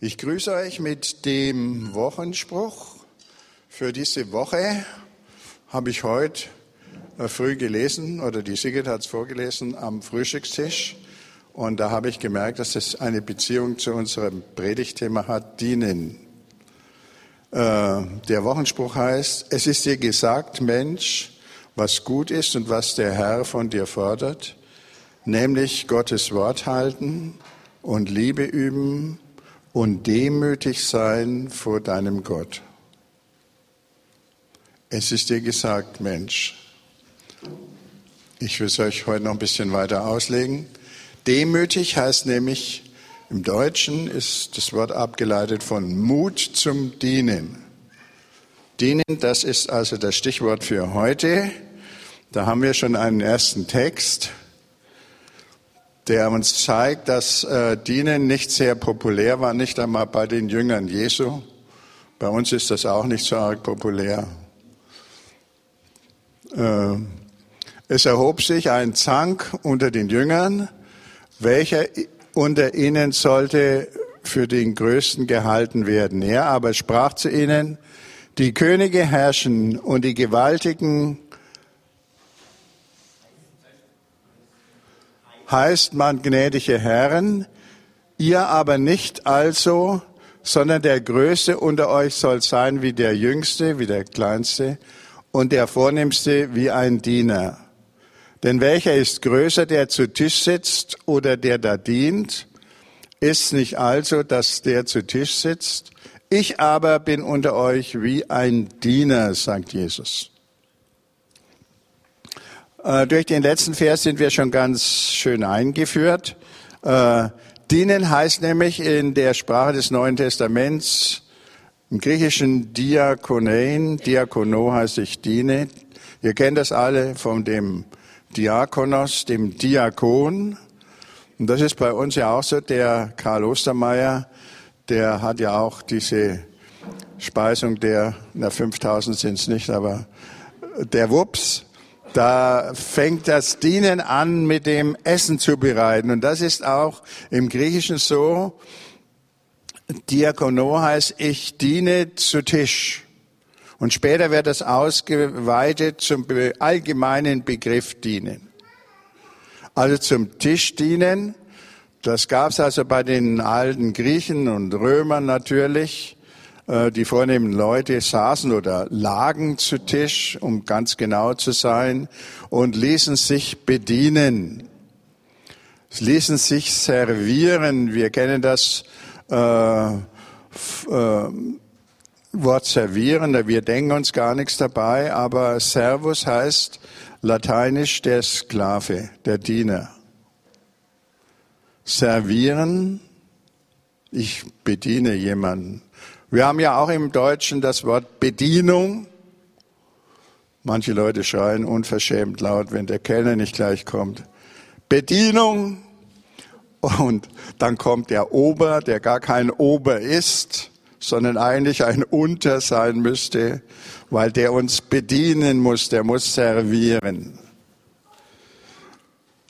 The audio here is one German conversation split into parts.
Ich grüße euch mit dem Wochenspruch. Für diese Woche habe ich heute äh, früh gelesen, oder die Sigrid hat es vorgelesen, am Frühstückstisch. Und da habe ich gemerkt, dass es eine Beziehung zu unserem Predigtthema hat, dienen. Äh, der Wochenspruch heißt, es ist dir gesagt, Mensch, was gut ist und was der Herr von dir fordert, nämlich Gottes Wort halten und Liebe üben und demütig sein vor deinem Gott. Es ist dir gesagt, Mensch. Ich will es euch heute noch ein bisschen weiter auslegen. Demütig heißt nämlich, im Deutschen ist das Wort abgeleitet von Mut zum Dienen. Dienen, das ist also das Stichwort für heute. Da haben wir schon einen ersten Text der uns zeigt, dass äh, Dienen nicht sehr populär war, nicht einmal bei den Jüngern Jesu. Bei uns ist das auch nicht so arg populär. Äh, es erhob sich ein Zank unter den Jüngern, welcher unter ihnen sollte für den Größten gehalten werden. Er aber sprach zu ihnen, die Könige herrschen und die Gewaltigen heißt man gnädige Herren, ihr aber nicht also, sondern der Größte unter euch soll sein wie der Jüngste, wie der Kleinste und der Vornehmste wie ein Diener. Denn welcher ist größer, der zu Tisch sitzt oder der da dient? Ist nicht also, dass der zu Tisch sitzt? Ich aber bin unter euch wie ein Diener, sagt Jesus. Äh, durch den letzten Vers sind wir schon ganz schön eingeführt. Äh, dienen heißt nämlich in der Sprache des Neuen Testaments, im Griechischen Diakonein, Diakono heißt ich diene. Ihr kennt das alle von dem Diakonos, dem Diakon. Und das ist bei uns ja auch so. Der Karl Ostermeier, der hat ja auch diese Speisung der, na 5000 sind es nicht, aber der Wups, da fängt das Dienen an mit dem Essen zu bereiten. Und das ist auch im Griechischen so. Diakono heißt, ich diene zu Tisch. Und später wird das ausgeweitet zum allgemeinen Begriff dienen. Also zum Tisch dienen. Das gab es also bei den alten Griechen und Römern natürlich. Äh, die vornehmen Leute saßen oder lagen zu Tisch, um ganz genau zu sein, und ließen sich bedienen. Sie ließen sich servieren. Wir kennen das äh, äh, Wort servieren, wir denken uns gar nichts dabei, aber Servus heißt lateinisch der Sklave, der Diener. Servieren, ich bediene jemanden. Wir haben ja auch im Deutschen das Wort Bedienung. Manche Leute schreien unverschämt laut, wenn der Kellner nicht gleich kommt. Bedienung. Und dann kommt der Ober, der gar kein Ober ist, sondern eigentlich ein Unter sein müsste, weil der uns bedienen muss, der muss servieren.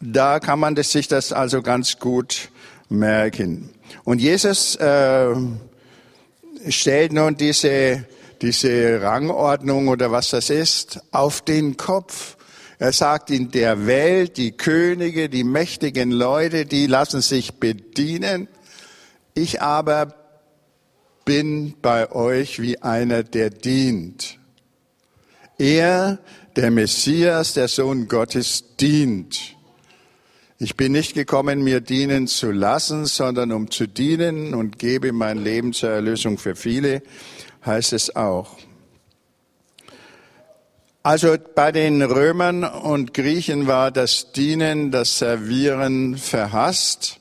Da kann man sich das also ganz gut merken. Und Jesus äh, stellt nun diese, diese Rangordnung oder was das ist auf den Kopf. Er sagt, in der Welt, die Könige, die mächtigen Leute, die lassen sich bedienen. Ich aber bin bei euch wie einer, der dient. Er, der Messias, der Sohn Gottes, dient. Ich bin nicht gekommen, mir dienen zu lassen, sondern um zu dienen und gebe mein Leben zur Erlösung für viele, heißt es auch. Also bei den Römern und Griechen war das Dienen, das Servieren verhasst.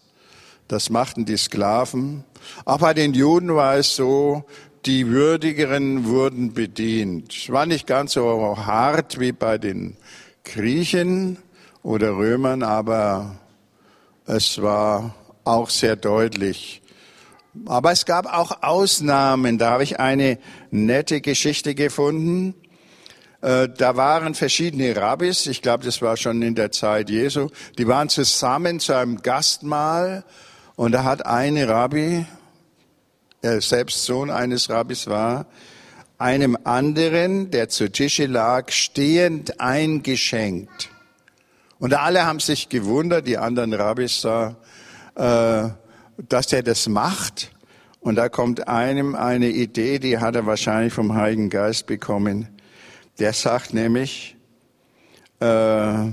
Das machten die Sklaven. Auch bei den Juden war es so, die Würdigeren wurden bedient. War nicht ganz so hart wie bei den Griechen, oder Römern, aber es war auch sehr deutlich. Aber es gab auch Ausnahmen. Da habe ich eine nette Geschichte gefunden. Äh, da waren verschiedene Rabbis, ich glaube, das war schon in der Zeit Jesu, die waren zusammen zu einem Gastmahl und da hat eine Rabbi, er selbst Sohn eines Rabbis war, einem anderen, der zu Tische lag, stehend eingeschenkt. Und alle haben sich gewundert, die anderen Rabbis da, äh, dass er das macht. Und da kommt einem eine Idee, die hat er wahrscheinlich vom Heiligen Geist bekommen. Der sagt nämlich, äh,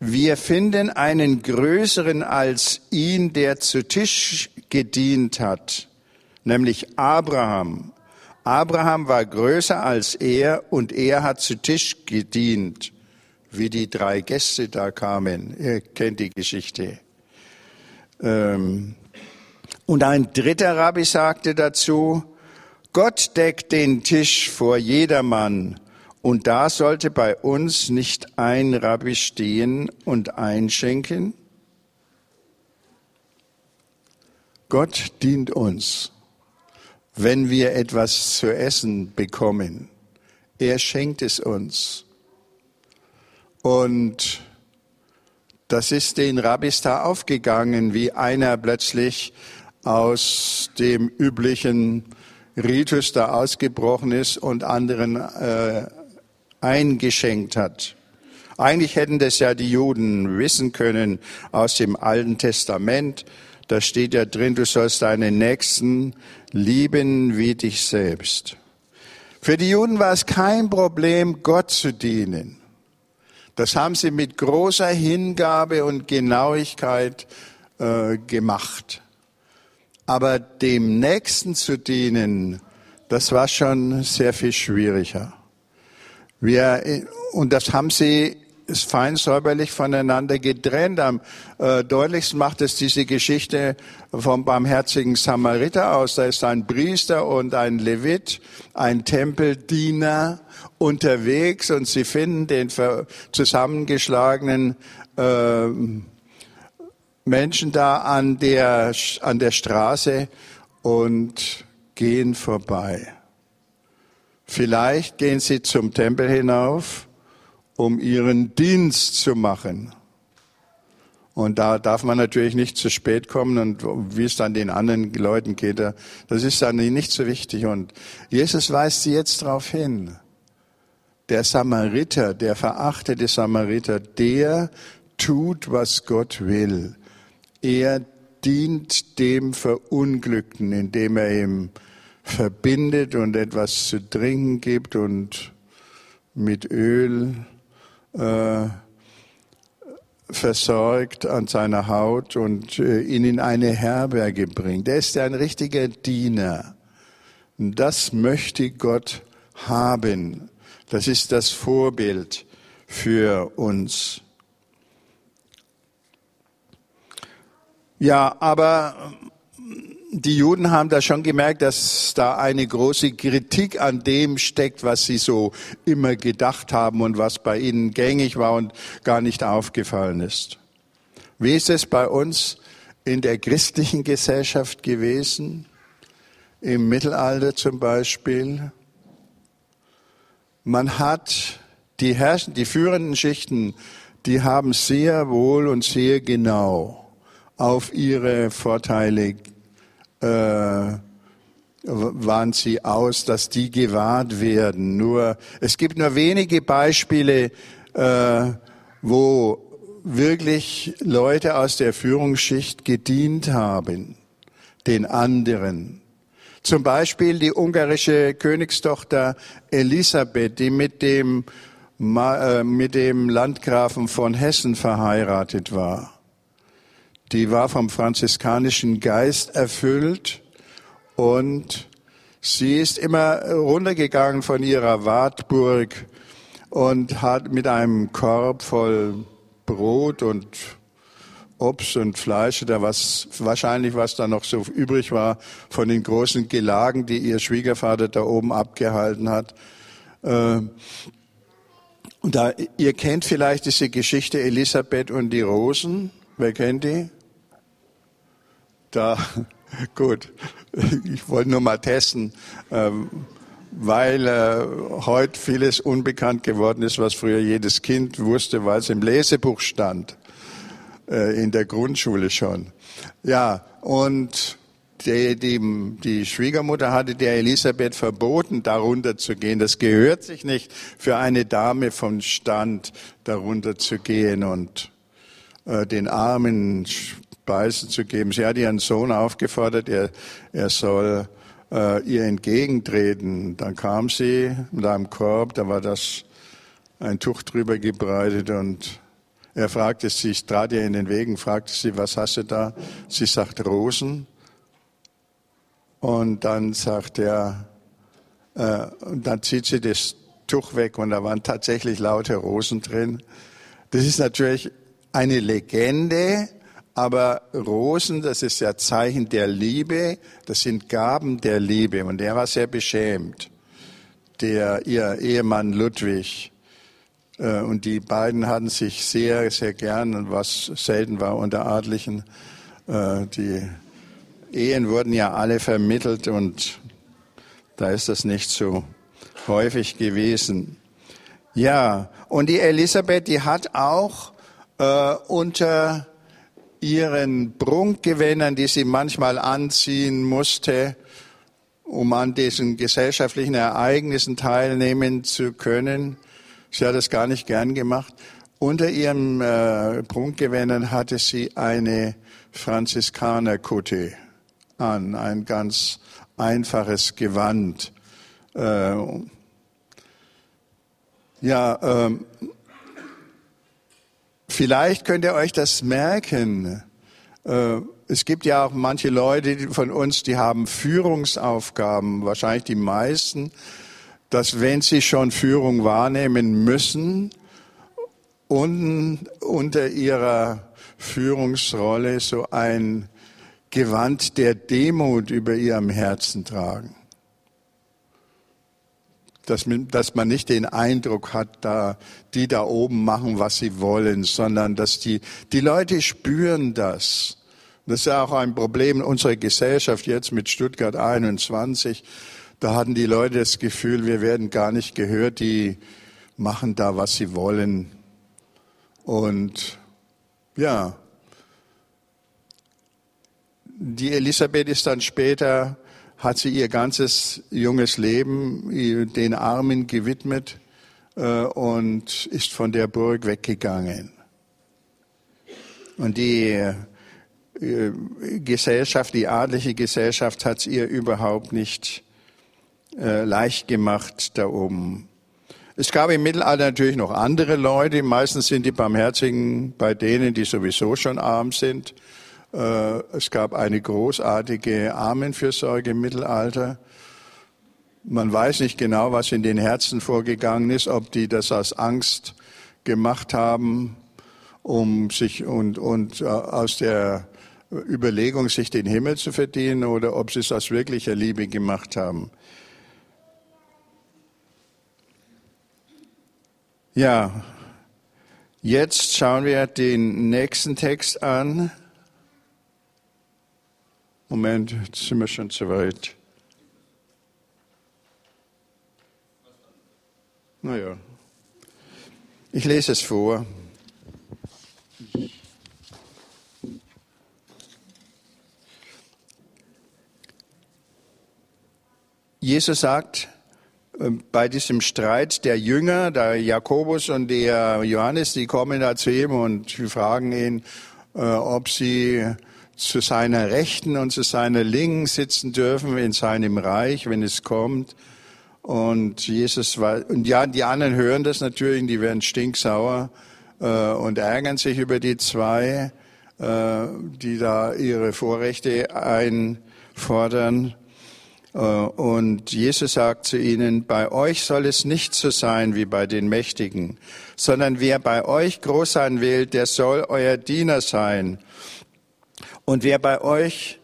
wir finden einen größeren als ihn, der zu Tisch gedient hat, nämlich Abraham. Abraham war größer als er und er hat zu Tisch gedient, wie die drei Gäste da kamen. Ihr kennt die Geschichte. Ähm, und ein dritter Rabbi sagte dazu, Gott deckt den Tisch vor jedermann und da sollte bei uns nicht ein Rabbi stehen und einschenken. Gott dient uns, wenn wir etwas zu essen bekommen. Er schenkt es uns. Und das ist den Rabbis da aufgegangen, wie einer plötzlich aus dem üblichen Ritus da ausgebrochen ist und anderen äh, eingeschenkt hat. Eigentlich hätten das ja die Juden wissen können aus dem Alten Testament. Da steht ja drin, du sollst deinen Nächsten lieben wie dich selbst. Für die Juden war es kein Problem, Gott zu dienen. Das haben sie mit großer Hingabe und Genauigkeit äh, gemacht. Aber dem Nächsten zu dienen, das war schon sehr viel schwieriger. Wir, und das haben sie ist fein säuberlich voneinander getrennt. Am äh, deutlichsten macht es diese Geschichte vom barmherzigen Samariter aus. Da ist ein Priester und ein Levit, ein Tempeldiener unterwegs und sie finden den zusammengeschlagenen äh, Menschen da an der, an der Straße und gehen vorbei. Vielleicht gehen sie zum Tempel hinauf, um ihren Dienst zu machen. Und da darf man natürlich nicht zu spät kommen und wie es dann den anderen Leuten geht, das ist dann nicht so wichtig. Und Jesus weist sie jetzt darauf hin. Der Samariter, der verachtete Samariter, der tut, was Gott will. Er dient dem Verunglückten, indem er ihm verbindet und etwas zu trinken gibt und mit Öl äh, versorgt an seiner Haut und äh, ihn in eine Herberge bringt. Er ist ein richtiger Diener. Und das möchte Gott haben. Das ist das Vorbild für uns. Ja, aber die Juden haben da schon gemerkt, dass da eine große Kritik an dem steckt, was sie so immer gedacht haben und was bei ihnen gängig war und gar nicht aufgefallen ist. Wie ist es bei uns in der christlichen Gesellschaft gewesen? Im Mittelalter zum Beispiel. Man hat die Herrschen, die führenden Schichten, die haben sehr wohl und sehr genau auf ihre Vorteile äh, waren sie aus, dass die gewahrt werden. Nur es gibt nur wenige Beispiele, äh, wo wirklich Leute aus der Führungsschicht gedient haben, den anderen. Zum Beispiel die ungarische Königstochter Elisabeth, die mit dem, äh, mit dem Landgrafen von Hessen verheiratet war die war vom franziskanischen Geist erfüllt und sie ist immer runtergegangen von ihrer Wartburg und hat mit einem Korb voll Brot und Obst und Fleisch oder was, wahrscheinlich was da noch so übrig war von den großen Gelagen, die ihr Schwiegervater da oben abgehalten hat. Äh, und da, ihr kennt vielleicht diese Geschichte Elisabeth und die Rosen. Wer kennt die? Da, gut, ich wollte nur mal testen, ähm, weil äh, heute vieles unbekannt geworden ist, was früher jedes Kind wusste, weil es im Lesebuch stand, äh, in der Grundschule schon. Ja, und die, die, die Schwiegermutter hatte der Elisabeth verboten, darunter zu gehen. Das gehört sich nicht für eine Dame von Stand, darunter zu gehen und äh, den Armen Speisen zu geben. Sie hat ihren Sohn aufgefordert, er, er soll äh, ihr entgegentreten. Dann kam sie mit einem Korb, da war das ein Tuch drüber gebreitet und er fragte sie, ich trat ihr in den Wegen, fragte sie, was hast du da? Sie sagt Rosen. Und dann sagt er, äh, und dann zieht sie das Tuch weg und da waren tatsächlich laute Rosen drin. Das ist natürlich eine Legende, aber Rosen, das ist ja Zeichen der Liebe, das sind Gaben der Liebe. Und er war sehr beschämt, der, ihr Ehemann Ludwig. Äh, und die beiden hatten sich sehr, sehr gern, was selten war unter Adlichen. Äh, die Ehen wurden ja alle vermittelt und da ist das nicht so häufig gewesen. Ja, und die Elisabeth, die hat auch äh, unter ihren Prunkgewändern, die sie manchmal anziehen musste, um an diesen gesellschaftlichen Ereignissen teilnehmen zu können. Sie hat es gar nicht gern gemacht. Unter ihren äh, Prunkgewändern hatte sie eine Franziskanerkutte an, ein ganz einfaches Gewand. Äh, ja, ähm, Vielleicht könnt ihr euch das merken. Äh, es gibt ja auch manche Leute von uns, die haben Führungsaufgaben, wahrscheinlich die meisten, dass wenn sie schon Führung wahrnehmen müssen, unten unter ihrer Führungsrolle so ein Gewand der Demut über ihrem Herzen tragen dass, dass man nicht den Eindruck hat, da, die da oben machen, was sie wollen, sondern dass die, die Leute spüren das. Das ist ja auch ein Problem unserer Gesellschaft jetzt mit Stuttgart 21. Da hatten die Leute das Gefühl, wir werden gar nicht gehört, die machen da, was sie wollen. Und ja, die Elisabeth ist dann später hat sie ihr ganzes junges Leben den Armen gewidmet äh, und ist von der Burg weggegangen. Und die äh, Gesellschaft, die adlige Gesellschaft hat es ihr überhaupt nicht äh, leicht gemacht da oben. Es gab im Mittelalter natürlich noch andere Leute. Meistens sind die Barmherzigen bei denen, die sowieso schon arm sind. Äh, es gab eine großartige Armenfürsorge im Mittelalter. Man weiß nicht genau, was in den Herzen vorgegangen ist, ob die das aus Angst gemacht haben, um sich und, und äh, aus der Überlegung, sich den Himmel zu verdienen, oder ob sie es aus wirklicher Liebe gemacht haben. Ja, jetzt schauen wir den nächsten Text an. Moment, jetzt sind wir schon zu weit. Naja, ich lese es vor. Jesus sagt äh, bei diesem Streit der Jünger, der Jakobus und der Johannes, die kommen da zu ihm und fragen ihn, äh, ob sie zu seiner Rechten und zu seiner Linken sitzen dürfen in seinem Reich, wenn es kommt. Und Jesus war, und ja, die anderen hören das natürlich, die werden stinksauer äh, und ärgern sich über die zwei, äh, die da ihre Vorrechte einfordern. Äh, und Jesus sagt zu ihnen, bei euch soll es nicht so sein wie bei den Mächtigen, sondern wer bei euch groß sein will, der soll euer Diener sein. Und wer bei euch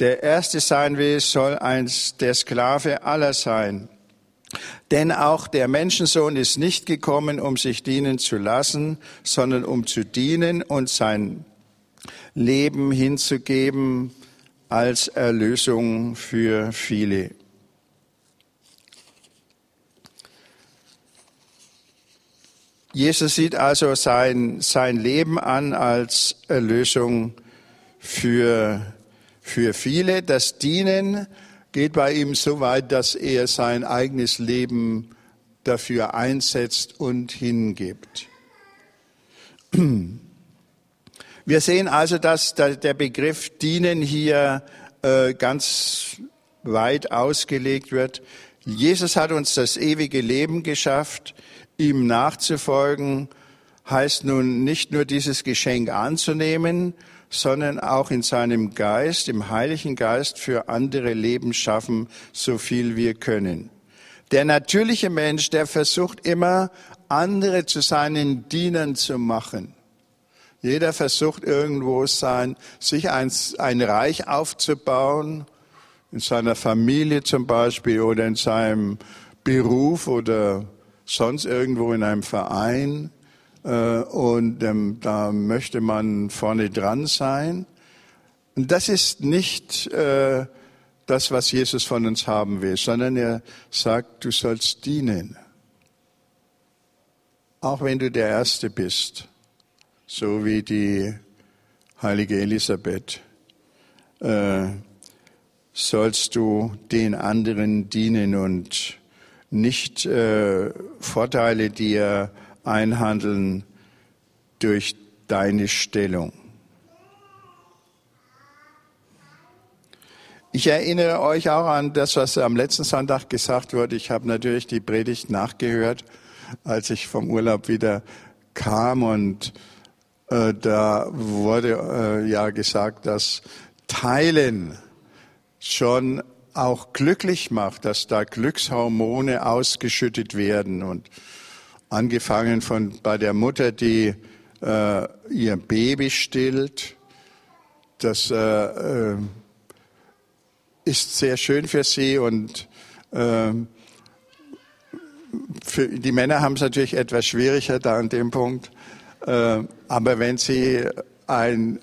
der Erste sein will, soll eins der Sklave aller sein. Denn auch der Menschensohn ist nicht gekommen, um sich dienen zu lassen, sondern um zu dienen und sein Leben hinzugeben als Erlösung für viele. Jesus sieht also sein, sein Leben an als Erlösung für für viele. Das Dienen geht bei ihm so weit, dass er sein eigenes Leben dafür einsetzt und hingibt. Wir sehen also, dass der Begriff dienen hier äh, ganz weit ausgelegt wird. Jesus hat uns das ewige Leben geschafft. Ihm nachzufolgen heißt nun nicht nur dieses Geschenk anzunehmen, sondern auch in seinem Geist, im Heiligen Geist für andere Leben schaffen, so viel wir können. Der natürliche Mensch, der versucht immer, andere zu seinen Dienern zu machen. Jeder versucht irgendwo sein, sich ein, ein Reich aufzubauen, in seiner Familie zum Beispiel oder in seinem Beruf oder sonst irgendwo in einem Verein. Äh, und ähm, da möchte man vorne dran sein. Und das ist nicht äh, das, was Jesus von uns haben will, sondern er sagt, du sollst dienen. Auch wenn du der Erste bist so wie die heilige Elisabeth, äh, sollst du den anderen dienen und nicht äh, Vorteile dir einhandeln durch deine Stellung. Ich erinnere euch auch an das, was am letzten Sonntag gesagt wurde. Ich habe natürlich die Predigt nachgehört, als ich vom Urlaub wieder kam und äh, da wurde äh, ja gesagt, dass Teilen schon auch glücklich macht, dass da Glückshormone ausgeschüttet werden und angefangen von bei der Mutter, die äh, ihr Baby stillt, das äh, äh, ist sehr schön für sie und äh, für die Männer haben es natürlich etwas schwieriger da an dem Punkt. Äh, aber wenn Sie ein,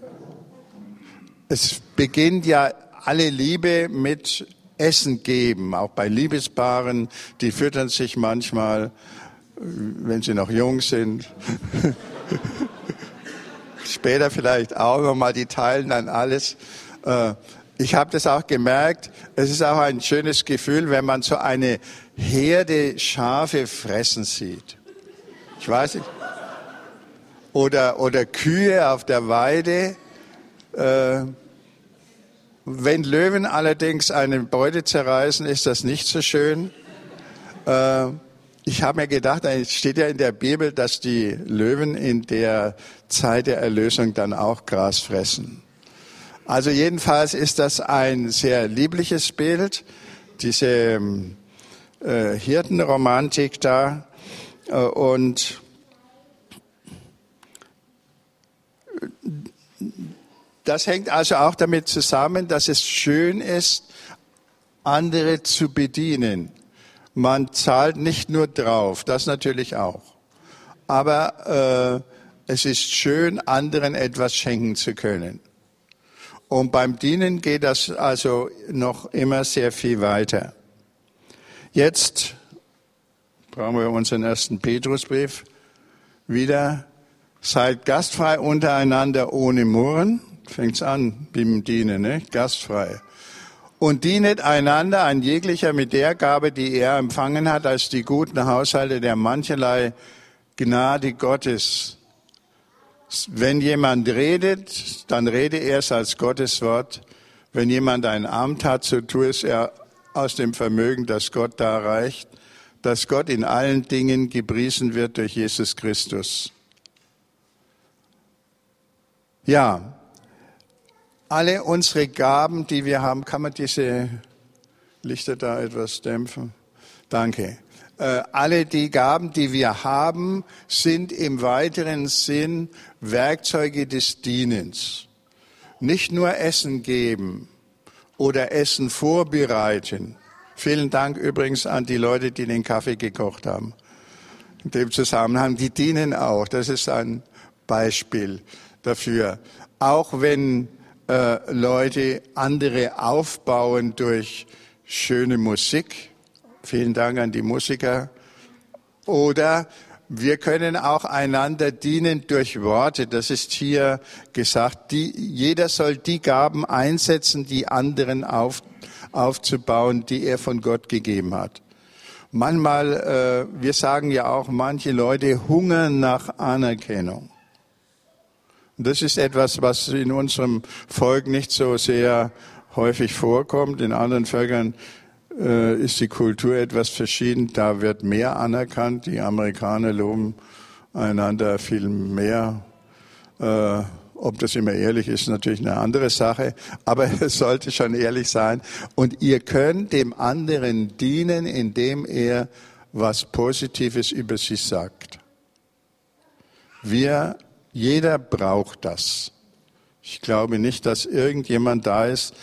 es beginnt ja alle Liebe mit Essen geben, auch bei Liebespaaren, die füttern sich manchmal, wenn sie noch jung sind. Später vielleicht auch nochmal, die teilen dann alles. Äh, ich habe das auch gemerkt. Es ist auch ein schönes Gefühl, wenn man so eine Herde Schafe fressen sieht. Ich weiß nicht oder, oder Kühe auf der Weide. Äh, wenn Löwen allerdings eine Beute zerreißen, ist das nicht so schön. Äh, ich habe mir gedacht, es steht ja in der Bibel, dass die Löwen in der Zeit der Erlösung dann auch Gras fressen. Also jedenfalls ist das ein sehr liebliches Bild, diese äh, Hirtenromantik da. Äh, und Das hängt also auch damit zusammen, dass es schön ist, andere zu bedienen. Man zahlt nicht nur drauf, das natürlich auch. Aber äh, es ist schön, anderen etwas schenken zu können. Und beim Dienen geht das also noch immer sehr viel weiter. Jetzt brauchen wir unseren ersten Petrusbrief wieder. Seid gastfrei untereinander ohne Murren. Fängt's an beim Dienen, ne? Gastfrei. Und dienet einander ein jeglicher mit der Gabe, die er empfangen hat, als die guten Haushalte der mancherlei Gnade Gottes. Wenn jemand redet, dann rede er es als Gottes Wort. Wenn jemand ein Amt hat, so tue es er aus dem Vermögen, das Gott da reicht, dass Gott in allen Dingen gepriesen wird durch Jesus Christus. Ja, alle unsere Gaben, die wir haben, kann man diese Lichter da etwas dämpfen? Danke. Äh, alle die Gaben, die wir haben, sind im weiteren Sinn Werkzeuge des Dienens. Nicht nur Essen geben oder Essen vorbereiten. Vielen Dank übrigens an die Leute, die den Kaffee gekocht haben. In dem Zusammenhang, die dienen auch. Das ist ein Beispiel dafür. Auch wenn äh, Leute andere aufbauen durch schöne Musik. Vielen Dank an die Musiker. Oder wir können auch einander dienen durch Worte. Das ist hier gesagt. Die, jeder soll die Gaben einsetzen, die anderen auf, aufzubauen, die er von Gott gegeben hat. Manchmal, äh, wir sagen ja auch, manche Leute hungern nach Anerkennung. Das ist etwas, was in unserem Volk nicht so sehr häufig vorkommt. In anderen Völkern äh, ist die Kultur etwas verschieden. Da wird mehr anerkannt. Die Amerikaner loben einander viel mehr. Äh, ob das immer ehrlich ist, natürlich eine andere Sache. Aber es sollte schon ehrlich sein. Und ihr könnt dem anderen dienen, indem er was Positives über sich sagt. Wir jeder braucht das. Ich glaube nicht, dass irgendjemand da ist,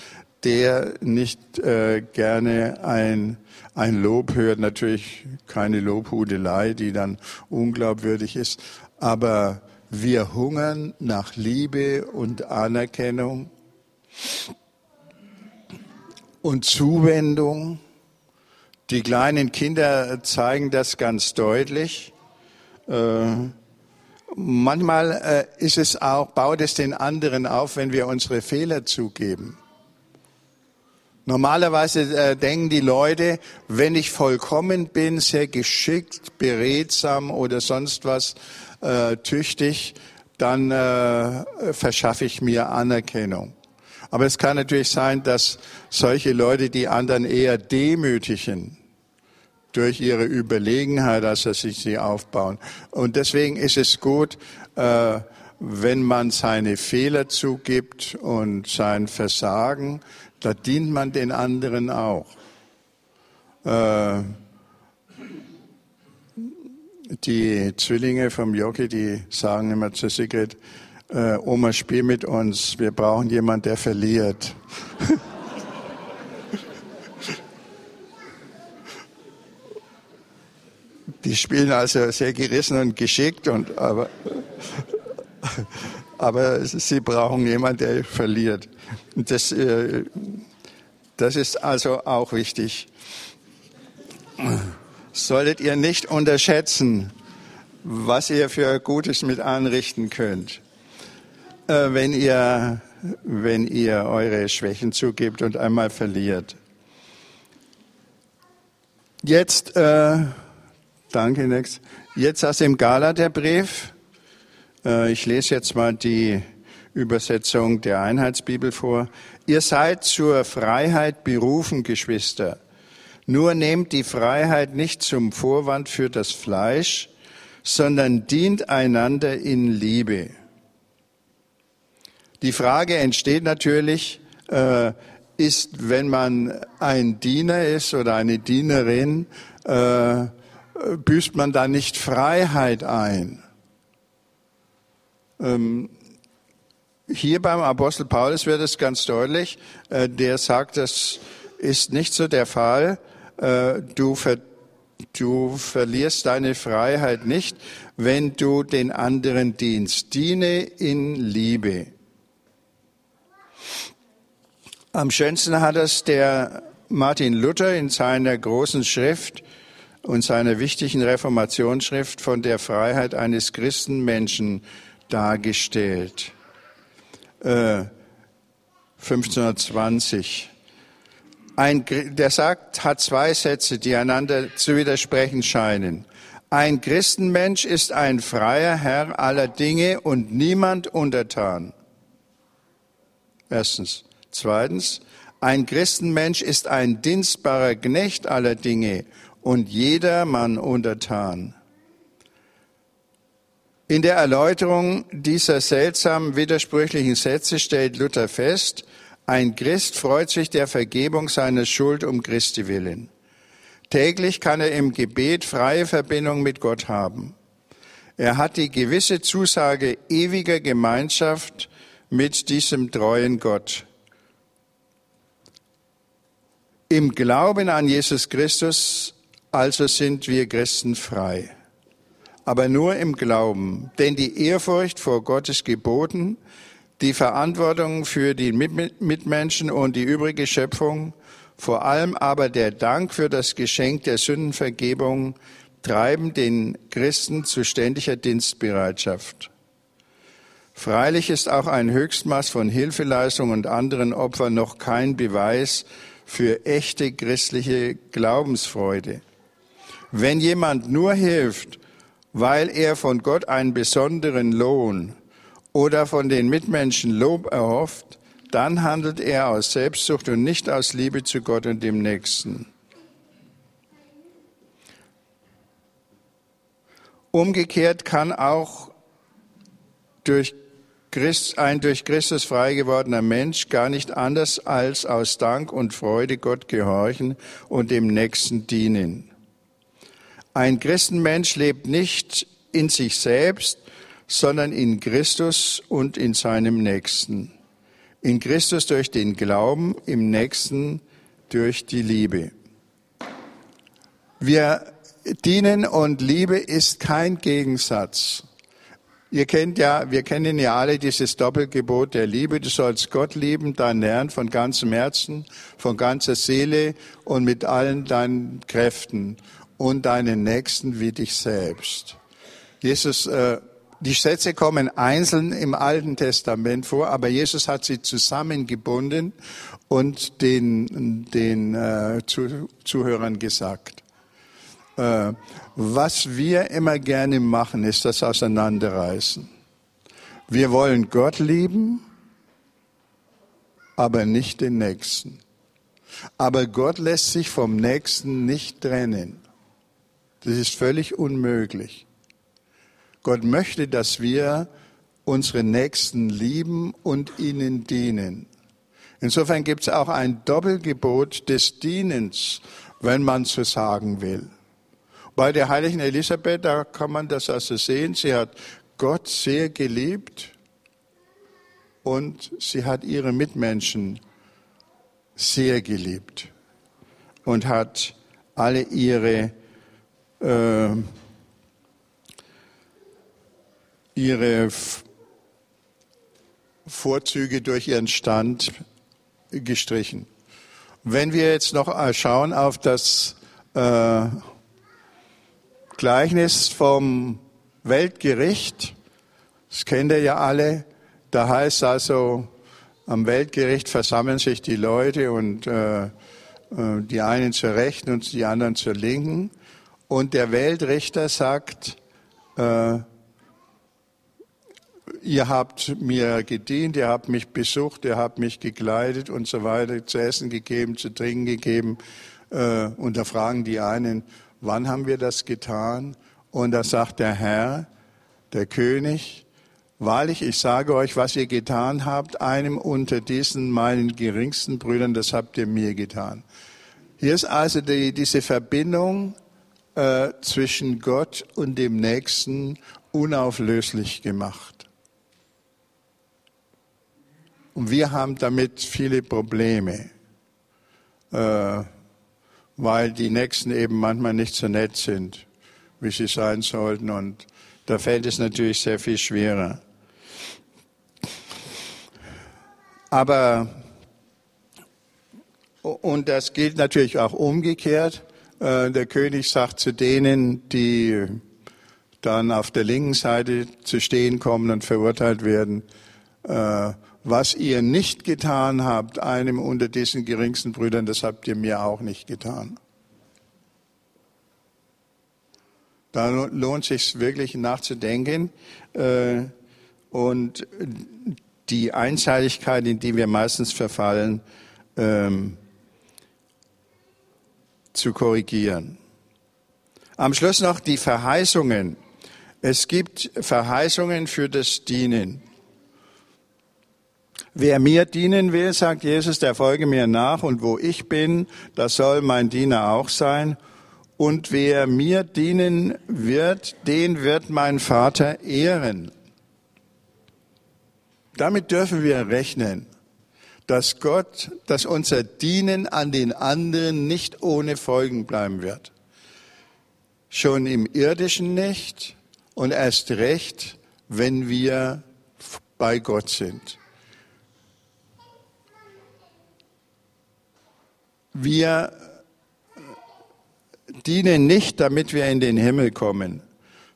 der nicht äh, gerne ein, ein Lob hört. Natürlich keine Lobhudelei, die dann unglaubwürdig ist. Aber wir hungern nach Liebe und Anerkennung und Zuwendung. Die kleinen Kinder zeigen das ganz deutlich. Äh, Manchmal äh, ist es auch, baut es den anderen auf, wenn wir unsere Fehler zugeben. Normalerweise äh, denken die Leute, wenn ich vollkommen bin, sehr geschickt, beredsam oder sonst was, äh, tüchtig, dann äh, verschaffe ich mir Anerkennung. Aber es kann natürlich sein, dass solche Leute die anderen eher demütigen durch ihre Überlegenheit, als dass sie sie aufbauen. Und deswegen ist es gut, äh, wenn man seine Fehler zugibt und sein Versagen, da dient man den anderen auch. Äh, die Zwillinge vom Jockey, die sagen immer zu Sigrid, äh, Oma, spiel mit uns, wir brauchen jemanden, der verliert. Die spielen also sehr gerissen und geschickt, und, aber, aber sie brauchen jemanden, der verliert. Das, äh, das ist also auch wichtig. Solltet ihr nicht unterschätzen, was ihr für Gutes mit anrichten könnt, äh, wenn ihr, wenn ihr eure Schwächen zugibt und einmal verliert. Jetzt äh, Danke, Nex. Jetzt aus dem Galaterbrief. Äh, ich lese jetzt mal die Übersetzung der Einheitsbibel vor. Ihr seid zur Freiheit berufen, Geschwister. Nur nehmt die Freiheit nicht zum Vorwand für das Fleisch, sondern dient einander in Liebe. Die Frage entsteht natürlich, äh, ist, wenn man ein Diener ist oder eine Dienerin, äh, büßt man da nicht Freiheit ein? Ähm, hier beim Apostel Paulus wird es ganz deutlich, äh, der sagt, das ist nicht so der Fall. Äh, du, ver du verlierst deine Freiheit nicht, wenn du den anderen dienst. Diene in Liebe. Am schönsten hat es der Martin Luther in seiner großen Schrift und seiner wichtigen Reformationsschrift von der Freiheit eines Christenmenschen dargestellt. Äh, 1520. Ein, der sagt, hat zwei Sätze, die einander zu widersprechen scheinen. Ein Christenmensch ist ein freier Herr aller Dinge und niemand untertan. Erstens. Zweitens. Ein Christenmensch ist ein dienstbarer Knecht aller Dinge und jedermann untertan. In der Erläuterung dieser seltsam widersprüchlichen Sätze stellt Luther fest, ein Christ freut sich der Vergebung seiner Schuld um Christi willen. Täglich kann er im Gebet freie Verbindung mit Gott haben. Er hat die gewisse Zusage ewiger Gemeinschaft mit diesem treuen Gott. Im Glauben an Jesus Christus also sind wir Christen frei. Aber nur im Glauben. Denn die Ehrfurcht vor Gottes Geboten, die Verantwortung für die Mitmenschen und die übrige Schöpfung, vor allem aber der Dank für das Geschenk der Sündenvergebung, treiben den Christen zu ständiger Dienstbereitschaft. Freilich ist auch ein Höchstmaß von Hilfeleistung und anderen Opfern noch kein Beweis für echte christliche Glaubensfreude. Wenn jemand nur hilft, weil er von Gott einen besonderen Lohn oder von den Mitmenschen Lob erhofft, dann handelt er aus Selbstsucht und nicht aus Liebe zu Gott und dem Nächsten. Umgekehrt kann auch durch Christ, ein durch Christus frei gewordener Mensch gar nicht anders als aus Dank und Freude Gott gehorchen und dem Nächsten dienen. Ein Christenmensch lebt nicht in sich selbst, sondern in Christus und in seinem Nächsten. In Christus durch den Glauben, im Nächsten durch die Liebe. Wir dienen und Liebe ist kein Gegensatz. Ihr kennt ja, wir kennen ja alle dieses Doppelgebot der Liebe. Du sollst Gott lieben, deinen Herrn von ganzem Herzen, von ganzer Seele und mit allen deinen Kräften und deinen Nächsten wie dich selbst. Jesus, äh, die Sätze kommen einzeln im Alten Testament vor, aber Jesus hat sie zusammengebunden und den, den äh, Zuhörern gesagt. Äh, was wir immer gerne machen, ist das Auseinanderreißen. Wir wollen Gott lieben, aber nicht den Nächsten. Aber Gott lässt sich vom Nächsten nicht trennen. Das ist völlig unmöglich. Gott möchte, dass wir unsere Nächsten lieben und ihnen dienen. Insofern gibt es auch ein Doppelgebot des Dienens, wenn man so sagen will. Bei der heiligen Elisabeth, da kann man das also sehen, sie hat Gott sehr geliebt und sie hat ihre Mitmenschen sehr geliebt und hat alle ihre, äh, ihre Vorzüge durch ihren Stand gestrichen. Wenn wir jetzt noch schauen auf das äh, Gleichnis vom Weltgericht, das kennt ihr ja alle. Da heißt also, am Weltgericht versammeln sich die Leute und äh, äh, die einen zur Rechten und die anderen zur Linken. Und der Weltrichter sagt, äh, ihr habt mir gedient, ihr habt mich besucht, ihr habt mich gekleidet und so weiter, zu essen gegeben, zu trinken gegeben. Äh, und da fragen die einen, wann haben wir das getan? Und da sagt der Herr, der König, wahrlich, ich sage euch, was ihr getan habt, einem unter diesen meinen geringsten Brüdern, das habt ihr mir getan. Hier ist also die, diese Verbindung äh, zwischen Gott und dem Nächsten unauflöslich gemacht. Und wir haben damit viele Probleme. Äh, weil die Nächsten eben manchmal nicht so nett sind, wie sie sein sollten. Und da fällt es natürlich sehr viel schwerer. Aber, und das gilt natürlich auch umgekehrt. Äh, der König sagt zu denen, die dann auf der linken Seite zu stehen kommen und verurteilt werden, äh, was ihr nicht getan habt, einem unter diesen geringsten Brüdern, das habt ihr mir auch nicht getan. Da lohnt sich wirklich nachzudenken äh, und die Einseitigkeit, in die wir meistens verfallen, ähm, zu korrigieren. Am Schluss noch die Verheißungen. Es gibt Verheißungen für das Dienen. Wer mir dienen will, sagt Jesus, der folge mir nach und wo ich bin, das soll mein Diener auch sein. Und wer mir dienen wird, den wird mein Vater ehren. Damit dürfen wir rechnen, dass Gott, dass unser Dienen an den anderen nicht ohne Folgen bleiben wird. Schon im irdischen nicht und erst recht, wenn wir bei Gott sind. Wir dienen nicht, damit wir in den Himmel kommen,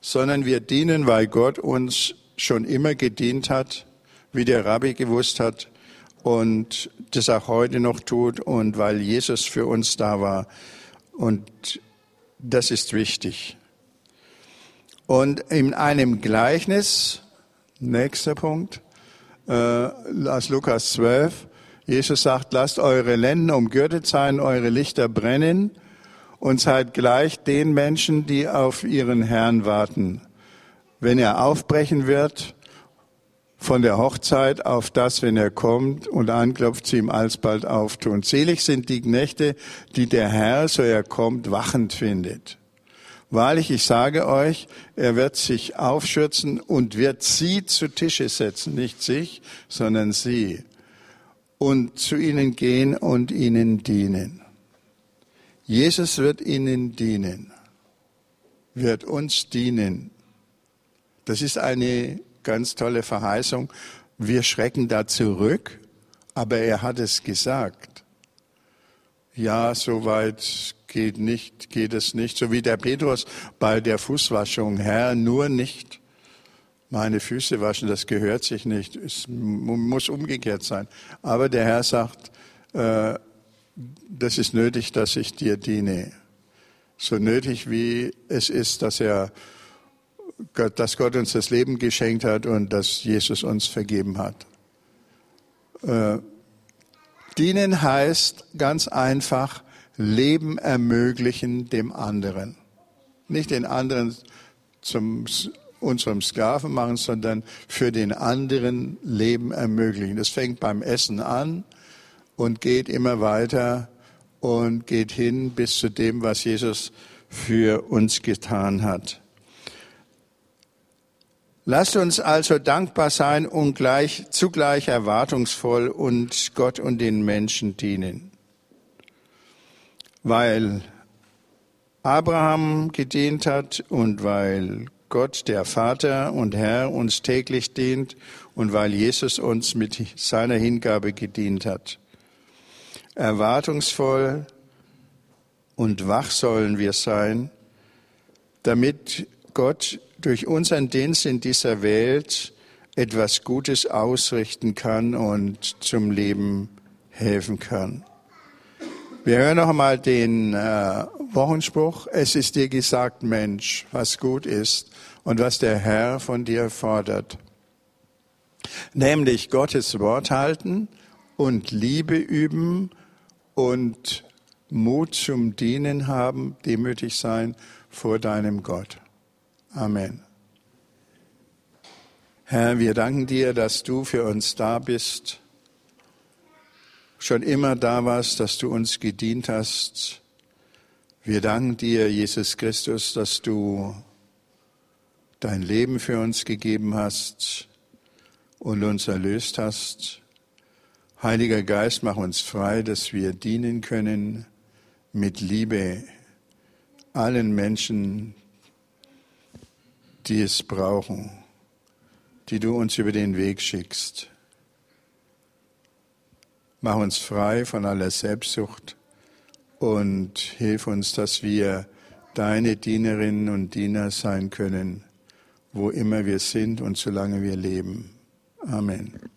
sondern wir dienen, weil Gott uns schon immer gedient hat, wie der Rabbi gewusst hat und das auch heute noch tut und weil Jesus für uns da war. Und das ist wichtig. Und in einem Gleichnis, nächster Punkt, äh, aus Lukas 12, Jesus sagt, lasst eure Lenden umgürtet sein, eure Lichter brennen und seid gleich den Menschen, die auf ihren Herrn warten. Wenn er aufbrechen wird von der Hochzeit auf das, wenn er kommt und anklopft, sie ihm alsbald auftun. Selig sind die Knechte, die der Herr, so er kommt, wachend findet. Wahrlich, ich sage euch, er wird sich aufschürzen und wird sie zu Tische setzen, nicht sich, sondern sie, und zu ihnen gehen und ihnen dienen. Jesus wird ihnen dienen, wird uns dienen. Das ist eine ganz tolle Verheißung. Wir schrecken da zurück, aber er hat es gesagt. Ja, so weit geht nicht, geht es nicht. So wie der Petrus bei der Fußwaschung, Herr, nur nicht meine Füße waschen, das gehört sich nicht. Es muss umgekehrt sein. Aber der Herr sagt, äh, das ist nötig, dass ich dir diene. So nötig wie es ist, dass er, dass Gott uns das Leben geschenkt hat und dass Jesus uns vergeben hat. Äh, dienen heißt ganz einfach Leben ermöglichen dem anderen. Nicht den anderen zum unserem Sklaven machen, sondern für den anderen Leben ermöglichen. Das fängt beim Essen an und geht immer weiter und geht hin bis zu dem, was Jesus für uns getan hat. Lasst uns also dankbar sein und gleich, zugleich erwartungsvoll und Gott und den Menschen dienen. Weil Abraham gedient hat und weil Gott, der Vater und Herr, uns täglich dient und weil Jesus uns mit seiner Hingabe gedient hat. Erwartungsvoll und wach sollen wir sein, damit Gott durch unseren Dienst in dieser Welt etwas Gutes ausrichten kann und zum Leben helfen kann. Wir hören noch einmal den äh, Wochenspruch. Es ist dir gesagt, Mensch, was gut ist und was der Herr von dir fordert. Nämlich Gottes Wort halten und Liebe üben und Mut zum Dienen haben, demütig sein vor deinem Gott. Amen. Herr, wir danken dir, dass du für uns da bist, schon immer da warst, dass du uns gedient hast. Wir danken dir, Jesus Christus, dass du dein Leben für uns gegeben hast und uns erlöst hast. Heiliger Geist, mach uns frei, dass wir dienen können mit Liebe allen Menschen, die es brauchen, die du uns über den Weg schickst. Mach uns frei von aller Selbstsucht und hilf uns, dass wir deine Dienerinnen und Diener sein können, wo immer wir sind und solange wir leben. Amen.